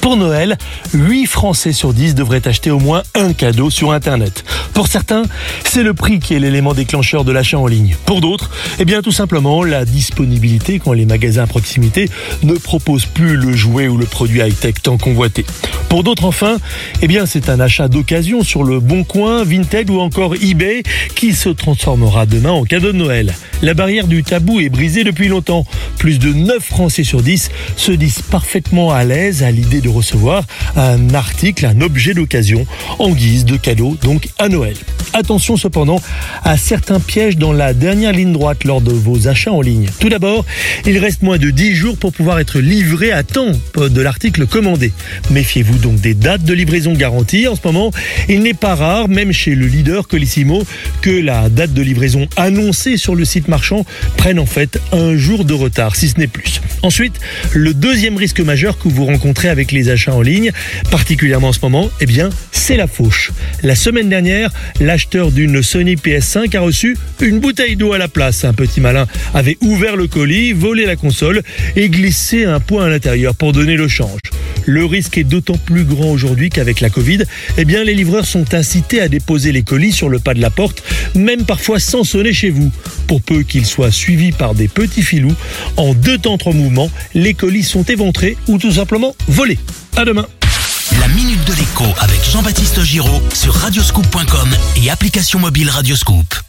Pour Noël, 8 Français sur 10 devraient acheter au moins un cadeau sur Internet. Pour certains, c'est le prix qui est l'élément déclencheur de l'achat en ligne. Pour d'autres, eh bien tout simplement la disponibilité quand les magasins à proximité ne proposent plus le jouet ou le produit high-tech tant convoité. Pour d'autres enfin, eh bien c'est un achat d'occasion sur le Bon Coin, Vinted ou encore eBay qui se transformera demain en cadeau de Noël. La barrière du tabou est brisée depuis longtemps. Plus de 9 Français sur 10 se disent parfaitement à l'aise à l'idée de recevoir un article, un objet d'occasion en guise de cadeau donc à Noël. Attention cependant à certains pièges dans la dernière ligne droite lors de vos achats en ligne. Tout d'abord, il reste moins de 10 jours pour pouvoir être livré à temps de l'article commandé. Méfiez-vous donc des dates de livraison garanties. En ce moment, il n'est pas rare, même chez le leader Colissimo, que la date de livraison annoncée sur le site marchand prenne en fait un jour de retard, si ce n'est plus. Ensuite, le deuxième risque majeur que vous rencontrez avec achats en ligne, particulièrement en ce moment, eh bien, c'est la fauche. La semaine dernière, l'acheteur d'une Sony PS5 a reçu une bouteille d'eau à la place. Un petit malin avait ouvert le colis, volé la console et glissé un point à l'intérieur pour donner le change. Le risque est d'autant plus grand aujourd'hui qu'avec la Covid, eh bien, les livreurs sont incités à déposer les colis sur le pas de la porte, même parfois sans sonner chez vous. Pour peu qu'ils soient suivis par des petits filous, en deux temps trois mouvements, les colis sont éventrés ou tout simplement volés. À demain. La minute de l'écho avec Jean-Baptiste Giraud sur radioscoop.com et application mobile Radioscoop.